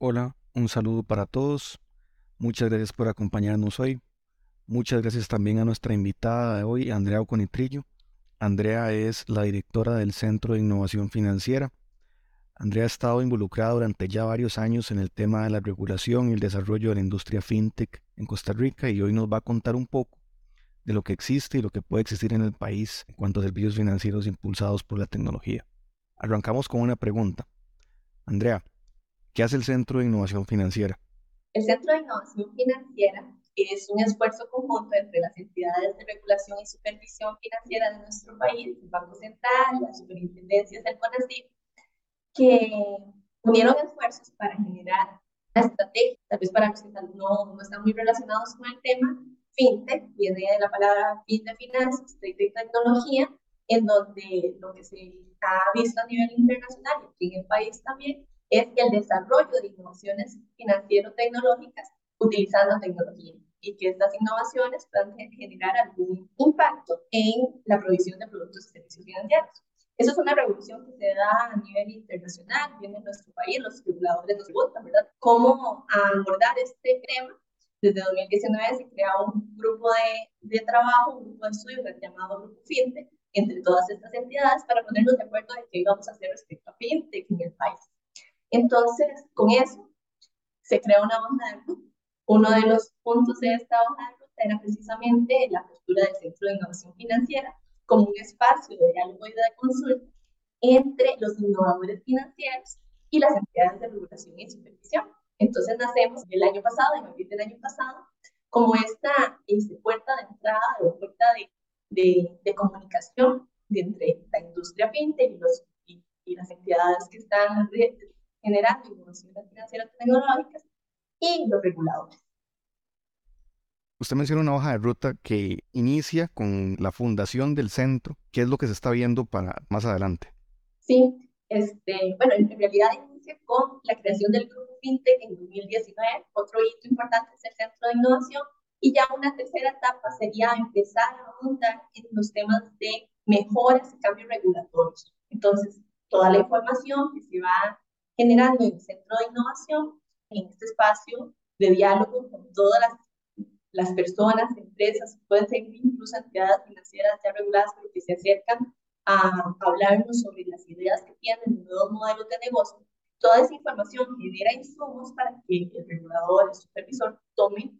Hola, un saludo para todos. Muchas gracias por acompañarnos hoy. Muchas gracias también a nuestra invitada de hoy, Andrea Oconitrillo. Andrea es la directora del Centro de Innovación Financiera. Andrea ha estado involucrada durante ya varios años en el tema de la regulación y el desarrollo de la industria fintech en Costa Rica y hoy nos va a contar un poco de lo que existe y lo que puede existir en el país en cuanto a servicios financieros impulsados por la tecnología. Arrancamos con una pregunta. Andrea, ¿Qué hace el Centro de Innovación Financiera? El Centro de Innovación Financiera es un esfuerzo conjunto entre las entidades de regulación y supervisión financiera de nuestro país, el Banco Central, las superintendencias del CONACYT, que unieron esfuerzos para generar una estrategia, tal vez para los que no, no están muy relacionados con el tema, fintech, viene de la palabra fintech finanzas, de tecnología, en donde lo que se ha visto a nivel internacional y aquí en el país también es el desarrollo de innovaciones financiero-tecnológicas utilizando tecnología y que estas innovaciones puedan generar algún impacto en la provisión de productos y servicios financieros. Eso es una revolución que se da a nivel internacional, viene en nuestro país, los reguladores nos preguntan, ¿verdad? ¿Cómo abordar este tema? Desde 2019 se crea un grupo de, de trabajo, un grupo de estudio llamado Grupo FinTech, entre todas estas entidades para ponernos de acuerdo de qué vamos a hacer respecto a FinTech en el país. Entonces, con eso, se creó una hoja de ruta. Uno de los puntos de esta hoja de ruta era precisamente la postura del Centro de Innovación Financiera como un espacio de diálogo y de consulta entre los innovadores financieros y las entidades de regulación y supervisión. Entonces nacemos el año pasado, en abril del año pasado, como esta, esta puerta de entrada o puerta de, de, de comunicación de entre la industria fintech y, y, y las entidades que están generando innovaciones financieras tecnológicas y los reguladores. Usted menciona una hoja de ruta que inicia con la fundación del centro. ¿Qué es lo que se está viendo para más adelante? Sí, este, bueno, en realidad inicia con la creación del grupo FinTech en 2019. Otro hito importante es el centro de innovación. Y ya una tercera etapa sería empezar a montar en los temas de mejoras y cambios regulatorios. Entonces, toda la información que se va generando en el Centro de Innovación, en este espacio de diálogo con todas las, las personas, empresas, pueden ser incluso entidades financieras ya reguladas, pero que se acercan a hablarnos sobre las ideas que tienen, nuevos modelos de negocio. Toda esa información genera insumos para que el regulador, el supervisor, tome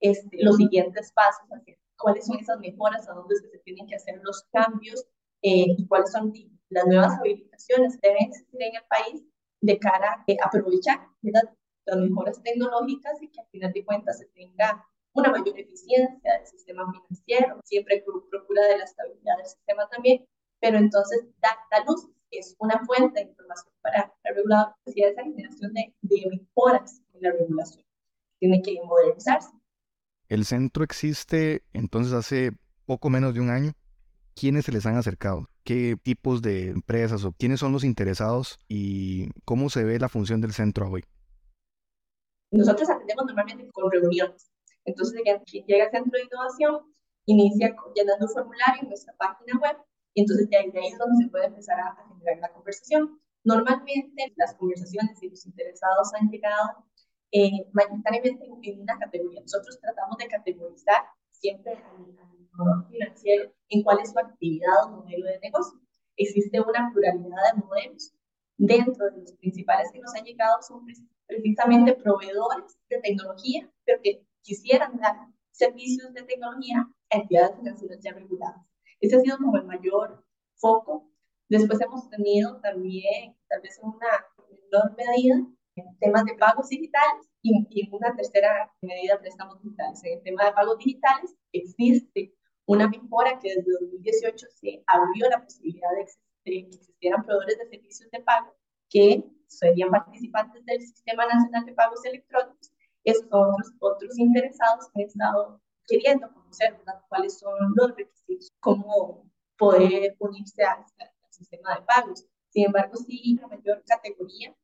este, los siguientes pasos hacia cuáles son esas mejoras, a dónde se tienen que hacer los cambios eh, y cuáles son las nuevas habilitaciones que deben existir en el país de cara a aprovechar las mejoras tecnológicas y que al final de cuentas se tenga una mayor eficiencia del sistema financiero, siempre procura de la estabilidad del sistema también, pero entonces Data Luz es una fuente de información para el regulador, y esa generación de, de mejoras en la regulación. Tiene que modernizarse. El centro existe entonces hace poco menos de un año. ¿Quiénes se les han acercado? Qué tipos de empresas o quiénes son los interesados y cómo se ve la función del centro hoy. Nosotros atendemos normalmente con reuniones. Entonces, quien llega al centro de innovación inicia llenando un formulario en nuestra página web y entonces de ahí, es donde se puede empezar a, generar la conversación. Normalmente las conversaciones y los interesados han llegado eh, mayoritariamente en, una categoría. Nosotros tratamos de categorizar siempre al, financiero en cuál es su actividad o modelo de negocio. Existe una pluralidad de modelos. Dentro de los principales que nos han llegado son precisamente proveedores de tecnología, pero que quisieran dar servicios de tecnología a entidades financieras ya reguladas. Ese ha sido como el mayor foco. Después hemos tenido también, tal vez en una menor medida, temas de pagos digitales y, y en una tercera medida préstamos digitales. En el tema de pagos digitales existe una mejora que desde 2018 se abrió la posibilidad de, que existieran proveedores de servicios de pago que serían participantes del Sistema Nacional de Pagos Electrónicos. Esos otros, otros interesados han estado queriendo conocer cuáles son los requisitos, cómo poder unirse al sistema de pagos. Sin embargo, sí, la mayor categoría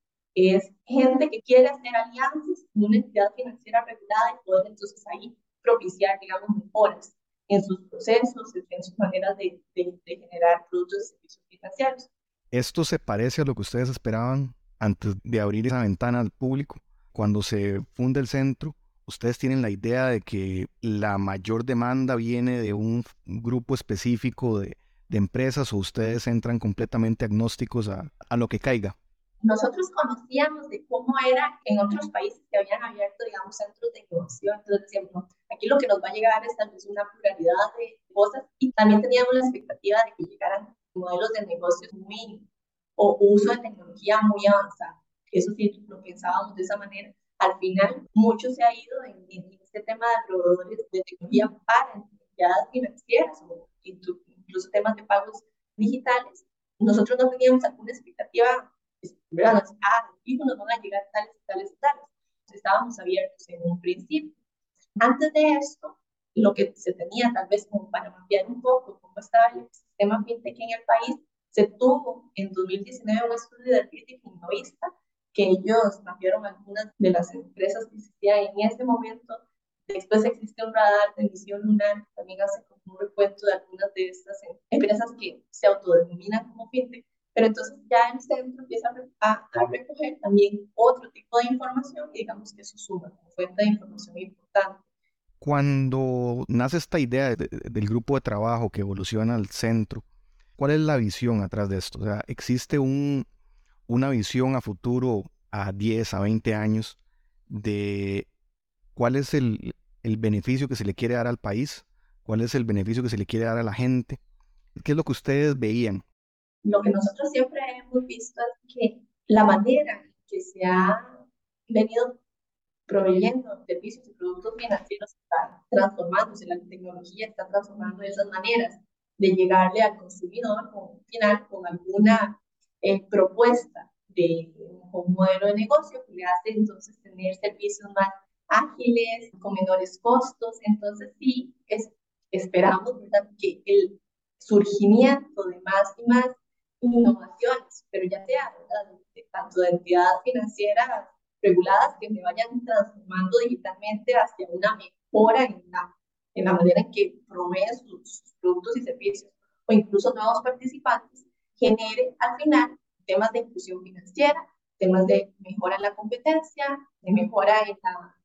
es gente que quiere hacer alianzas con una entidad financiera regulada y poder entonces ahí propiciar, digamos, mejoras en sus procesos, en sus maneras de, de, generar productos y servicios financieros. ¿Esto se parece a lo que ustedes esperaban antes de abrir esa ventana al público? cuando se funda el centro, ustedes tienen la idea de que la mayor demanda viene de un grupo específico de, empresas o ustedes entran completamente agnósticos a, a, lo que caiga? Nosotros conocíamos de cómo era en otros países que habían abierto, digamos, centros de innovación. Entonces decíamos, aquí lo que nos va a llegar es tal vez una pluralidad de cosas y también teníamos la expectativa de que llegaran modelos de negocios muy, o uso de tecnología muy avanzada. Eso sí, lo pensábamos de esa manera al final mucho se ha ido en, este tema de proveedores de tecnología para entidades financieras o incluso temas de pagos digitales. Nosotros no teníamos alguna expectativa, ¿verdad? Ah, fijo, nos van a llegar tales y tales y tales. Estábamos abiertos en un principio. Antes de esto, lo que se tenía tal vez como para mapear un poco cómo estaba el sistema fintech en el país, se tuvo en 2019 un estudio de crítica innovista que ellos cambiaron algunas de las empresas que existían en ese momento. Después existe un radar de emisión lunar que también hace como un recuento de algunas de estas empresas que se autodenominan como fintech. Pero entonces ya el centro empieza a, recoger también otro tipo de información y digamos que eso suma como fuente de información importante. Cuando nace esta idea del grupo de trabajo que evoluciona al centro, ¿cuál es la visión atrás de esto? O sea, ¿existe un, una visión a futuro, a 10, a 20 años, de cuál es el, beneficio que se le quiere dar al país, cuál es el beneficio que se le quiere dar a la gente, qué es lo que ustedes veían. Lo que nosotros siempre hemos visto es que la manera que se ha venido proveyendo servicios y productos financieros está transformándose, la tecnología está transformando esas maneras de llegarle al consumidor con, final con alguna eh, propuesta de un modelo de negocio que le hace entonces tener servicios más ágiles, con menores costos. Entonces sí, es, esperamos ¿verdad? que el surgimiento de más y más innovaciones, pero ya sea tanto de entidades financieras reguladas que se vayan transformando digitalmente hacia una mejora en la, en la manera en que proveen sus productos y servicios, o incluso nuevos participantes genere al final temas de inclusión financiera, temas de mejora en la competencia, de mejora en la,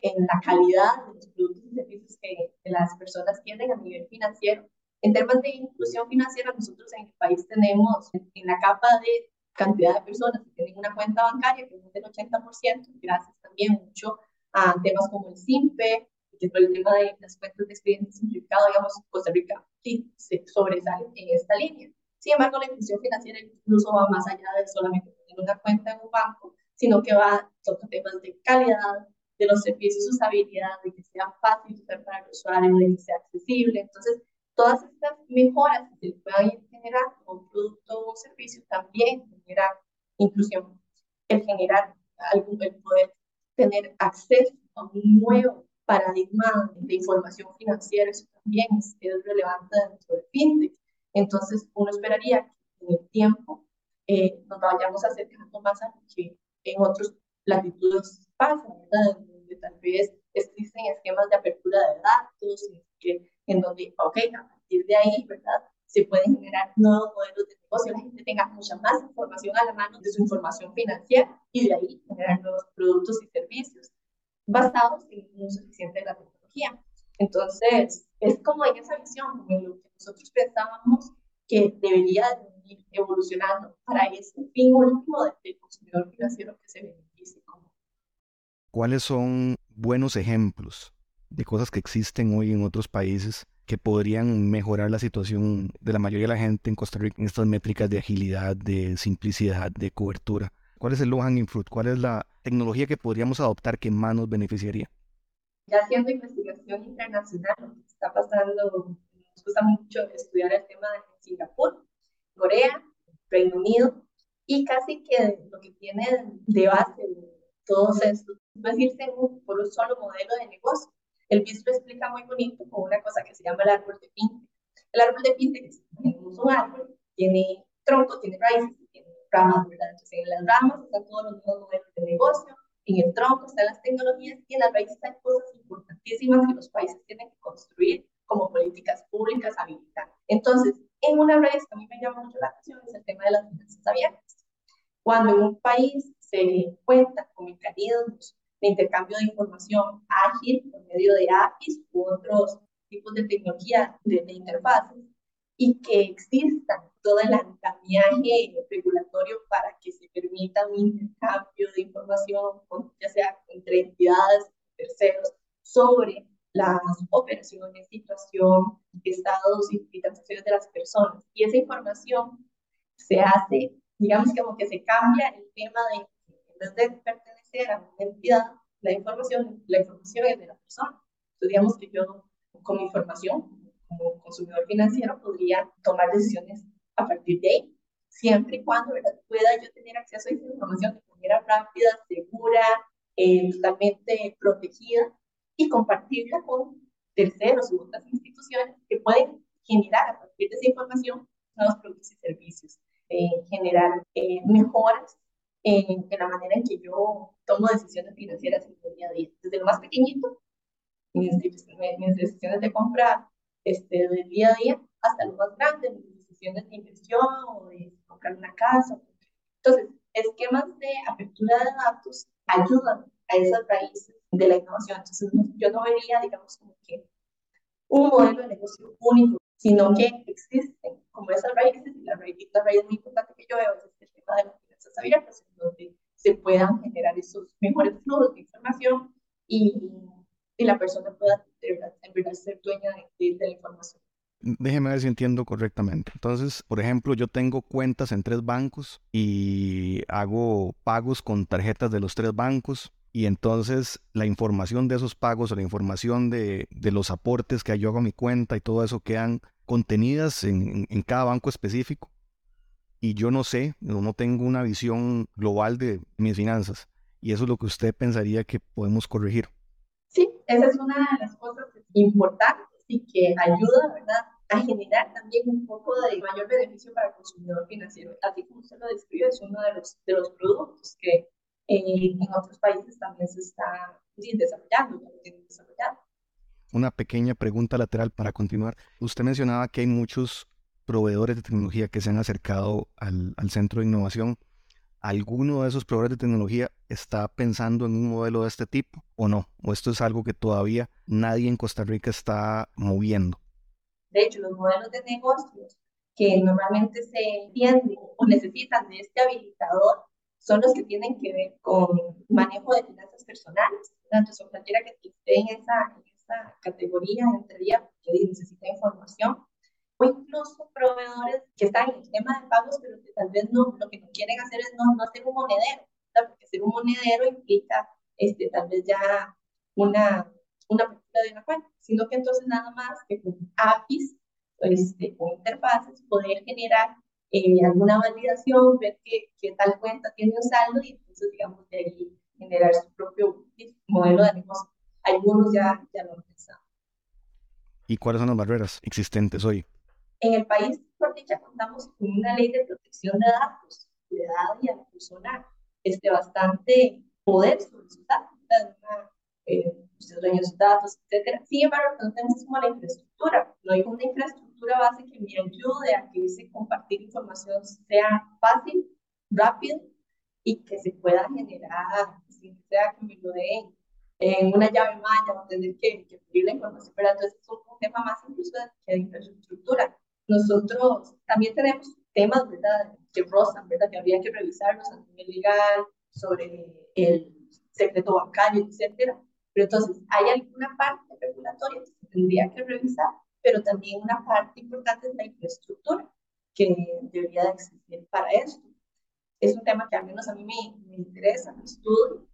en la calidad de los productos y servicios que, las personas tienen a nivel financiero. En temas de inclusión financiera, nosotros en el país tenemos en la capa de cantidad de personas que tienen una cuenta bancaria, que es del 80%, gracias también mucho a temas como el SIMPE, que por el tema de las cuentas de expediente simplificado, digamos, Costa Rica sí se sobresale en esta línea. Sin embargo, la inclusión financiera incluso va más allá de solamente tener una cuenta en un banco, sino que va a tocar temas de calidad, de los servicios, usabilidad, de que sea fácil usar para el usuario, de que sea accesible. Entonces, todas estas mejoras que se puedan generar con un producto o servicio también generan inclusión. El generar algún, el poder tener acceso a un nuevo paradigma de información financiera, eso también es, es relevante dentro del fintech. Entonces, uno esperaría que en el tiempo eh, nos vayamos acercando más a lo que en otros latitudes pasa, ¿verdad? Donde tal vez existen esquemas de apertura de datos, que, en donde, ok, de ahí, ¿verdad? Se pueden generar nuevos modelos de negocio, la gente tenga mucha más información a la mano de su información financiera y de ahí generar nuevos productos y servicios basados en un uso eficiente de la tecnología. Entonces, es como en esa visión, como en lo que nosotros pensábamos que debería ir evolucionando para ese fin último del consumidor financiero que se beneficie. ¿Cuáles son buenos ejemplos de cosas que existen hoy en otros países que podrían mejorar la situación de la mayoría de la gente en Costa Rica en estas métricas de agilidad, de simplicidad, de cobertura? ¿Cuál es el low hanging fruit? ¿Cuál es la tecnología que podríamos adoptar que más nos beneficiaría? ya haciendo investigación internacional, está pasando, nos gusta mucho estudiar el tema de Singapur, Corea, Reino Unido, y casi que lo que tiene de base todos estos es irse por un solo modelo de negocio. El BIS lo explica muy bonito con una cosa que se llama el árbol de pinte. El árbol de pinte es un árbol, tiene tronco, tiene raíces, tiene ramas, ¿verdad? Entonces en las ramas están todos los nuevos modelos de negocio, en el tronco están las tecnologías y en las raíces están cosas importantísimas que los países tienen que construir como políticas públicas habilitantes. Entonces, en una raíz que a mí me llama mucho la atención es el tema de las finanzas abiertas. Cuando en un país se cuenta con mecanismos de intercambio de información ágil por medio de APIs u otros tipos de tecnología de, interfaces y que exista todo el andamiaje regulatorio para que se permita un intercambio de información, ya sea entre entidades, terceros, sobre las operaciones, situación, estados y, transacciones de las personas. Y esa información se hace, digamos como que se cambia el tema de, en vez de pertenecer una entidad, la información, la información es de la persona. Entonces, digamos que yo con mi información como consumidor financiero podría tomar decisiones a partir de ahí, siempre y cuando ¿verdad? pueda yo tener acceso a esa información de manera rápida, segura, eh, totalmente protegida y compartirla con terceros u otras instituciones que pueden generar a partir de esa información nuevos productos y servicios, eh, generar eh, mejoras en, en, la manera en que yo tomo decisiones financieras en el día a día, desde lo más pequeñito, mis, mis decisiones de compra este, del día a día, hasta lo más grande, mis decisiones de inversión o de comprar una casa. Entonces, esquemas de apertura de datos ayudan a esas raíces de la innovación. Entonces, yo no vería, digamos, como que un modelo de negocio único, sino que existen como esas raíces, y la raíz, la raíz muy importante que yo veo es el tema de las finanzas abiertas, puedan generar esos mejores flujos de información y, y la persona pueda en verdad, ser dueña de, de la información. Déjeme ver si entiendo correctamente. Entonces, por ejemplo, yo tengo cuentas en tres bancos y hago pagos con tarjetas de los tres bancos y entonces la información de esos pagos o la información de, de, los aportes que yo hago a mi cuenta y todo eso quedan contenidas en, en, cada banco específico. Y yo no sé, no tengo una visión global de mis finanzas. Y eso es lo que usted pensaría que podemos corregir. Sí, esa es una de las cosas importantes y que ayuda, ¿verdad?, a generar también un poco de mayor beneficio para el consumidor financiero. Así como usted lo describe, es uno de los, de los productos que en otros países también se está desarrollando, desarrollando. Una pequeña pregunta lateral para continuar. Usted mencionaba que hay muchos proveedores de tecnología que se han acercado al, centro de innovación. ¿Alguno de esos proveedores de tecnología está pensando en un modelo de este tipo o no? ¿O esto es algo que todavía nadie en Costa Rica está moviendo? De hecho, los modelos de negocios que normalmente se entienden o necesitan de este habilitador son los que tienen que ver con manejo de finanzas personales. Entonces, cualquiera que esté en esa, en esa categoría porque necesita información. O incluso proveedores que están en el tema de pagos, pero que tal vez no, lo que no quieren hacer es no, no hacer un monedero, porque ser un monedero implica este, tal vez ya una, una apertura de una cuenta, sino que entonces nada más que con APIs, este, con interfaces, poder generar eh, alguna validación, ver que, que, tal cuenta tiene un saldo y entonces, digamos, de ahí generar su propio modelo de negocio. Algunos ya, ya lo han pensado. ¿Y cuáles son las barreras existentes hoy? En el país, por dicha, contamos con una ley de protección de datos, de datos y a la persona este, bastante poder sobre sus datos, eh, sus dueños de datos, etc. Sin embargo, no tenemos como la infraestructura, no hay una infraestructura base que me ayude a que ese compartir información sea fácil, rápido y que se pueda generar, sin sea que me lo den en una llave maya o tener que, que pedir la información, pero entonces es un, tema más incluso de infraestructura. Nosotros también tenemos temas, ¿verdad?, que rozan, ¿verdad?, que habría que revisarlos a nivel legal, sobre el secreto bancario, etcétera. Pero entonces, ¿hay alguna parte regulatoria que se tendría que revisar? pero también una parte importante es la infraestructura que debería de existir para esto. Es un tema que al menos a mí me, me interesa, me estudio.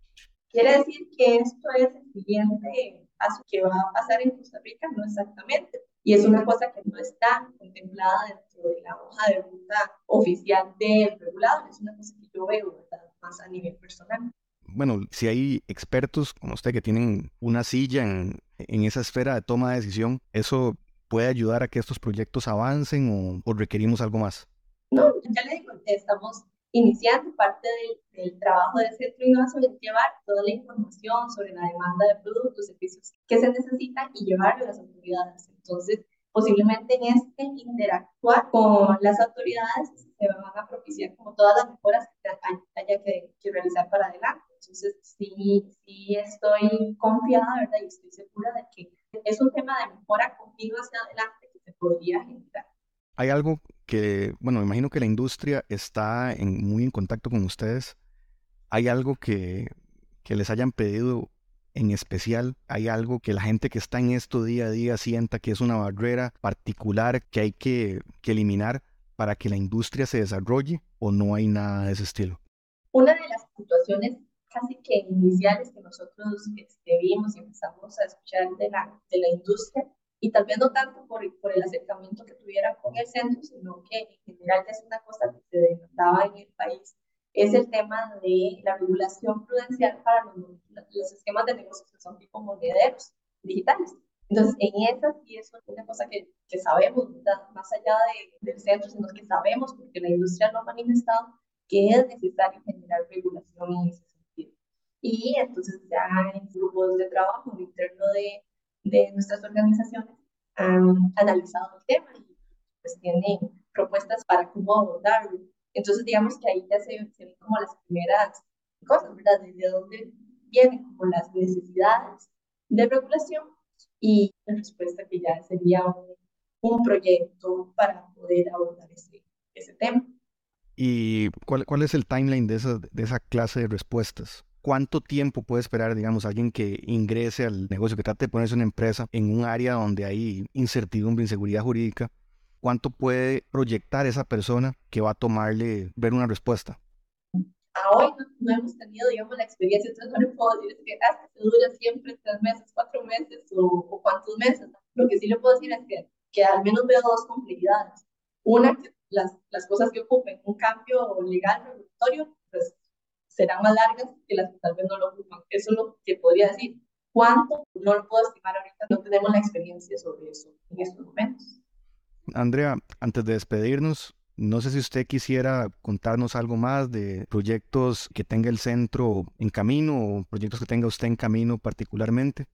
Quiere decir que esto es el siguiente paso que va a pasar en Costa Rica, no exactamente. Y es una cosa que no está contemplada dentro de la hoja de ruta oficial del regulador. Es una cosa que yo veo más a nivel personal bueno, si hay expertos como usted que tienen una silla en, en, esa esfera de toma de decisión, eso puede ayudar a que estos proyectos avancen o, requerimos algo más? No, ya le digo, estamos iniciando parte del, trabajo del Centro de Innovación es llevar toda la información sobre la demanda de productos, servicios que se necesitan y llevarlo a las autoridades. Entonces, posiblemente en este interactuar con las autoridades se van a propiciar como todas las mejoras que haya que, que realizar para adelante. Entonces, sí, sí estoy confiada, ¿verdad? Y estoy segura de que es un tema de mejora continua hacia adelante que se podría generar. Hay algo que, bueno, me imagino que la industria está en, muy en contacto con ustedes. ¿Hay algo que, que les hayan pedido en especial? ¿Hay algo que la gente que está en esto día a día sienta que es una barrera particular que hay que, que eliminar para que la industria se desarrolle o no hay nada de ese estilo? Una de las situaciones casi que iniciales que nosotros este, vimos y empezamos a escuchar de la, de la industria y tal vez no tanto por, por el acercamiento que tuvieran con el centro, sino que en general es una cosa que se denotaba en el país, es el tema de la regulación prudencial para los, los esquemas de negocios que son tipo monederos digitales. Entonces, en esa sí es una cosa que, que sabemos, más allá de, del centro, sino que sabemos, porque la industria lo ha manifestado, que es necesario generar regulación en ese sentido. Y entonces ya en grupos de trabajo interno de, de nuestras organizaciones han analizado el tema y pues tienen propuestas para cómo abordarlo. Entonces, digamos que ahí ya se, ven como las primeras cosas, ¿verdad? Desde dónde vienen como las necesidades de regulación y la respuesta que ya sería un, un proyecto para poder abordar ese, ese tema. ¿Y cuál, cuál es el timeline de esa, de esa clase de respuestas? ¿Cuánto tiempo puede esperar, digamos, alguien que ingrese al negocio, que trate de ponerse una empresa en un área donde hay incertidumbre, inseguridad jurídica? ¿Cuánto puede proyectar esa persona que va a tomarle ver una respuesta? A hoy no, hemos tenido, digamos, la experiencia, entonces no le puedo decir que, ah, que dura siempre tres meses, cuatro meses o, cuántos meses. Lo que sí le puedo decir es que, que al menos veo dos complejidades. Una, que las, las cosas que ocupen un cambio legal regulatorio, pues serán más largas que las que tal vez no lo ocupan. Eso es lo que podría decir. ¿Cuánto? No lo puedo estimar ahorita, no tenemos la experiencia sobre eso en estos momentos. Andrea, antes de despedirnos, no sé si usted quisiera contarnos algo más de proyectos que tenga el centro en camino o proyectos que tenga usted en camino particularmente.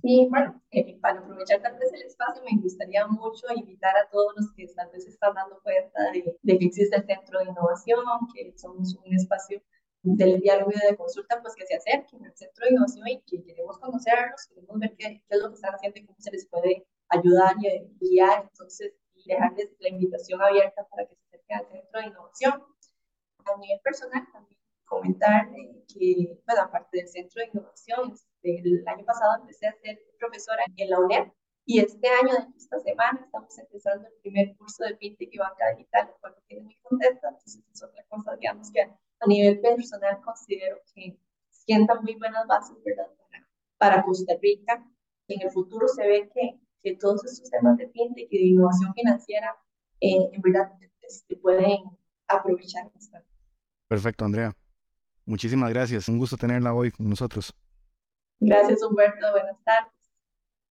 Sí, bueno, eh, para aprovechar tal vez el espacio, me gustaría mucho invitar a todos los que tal vez están dando cuenta de, de que existe el Centro de Innovación, que somos un espacio del diálogo y de consulta, pues que se acerquen al centro de innovación y que queremos conocerlos, queremos ver qué, qué, es lo que están haciendo y cómo se les puede ayudar y guiar, entonces, y dejarles la invitación abierta para que se acerquen al centro de innovación. A nivel personal, también comentar que, bueno, aparte del centro de innovación, este, el año pasado empecé a ser profesora en la UNED y este año, esta semana, estamos empezando el primer curso de FinTech y banca digital, lo cual me tiene muy contenta, entonces es otra cosa, digamos, que a nivel personal considero que sientan muy buenas bases ¿verdad? Para, Costa Rica. En el futuro se ve que, que todos estos temas de fintech y de innovación financiera eh, en verdad se este, pueden aprovechar Perfecto, Andrea. Muchísimas gracias. Un gusto tenerla hoy con nosotros. Gracias, Humberto. Buenas tardes.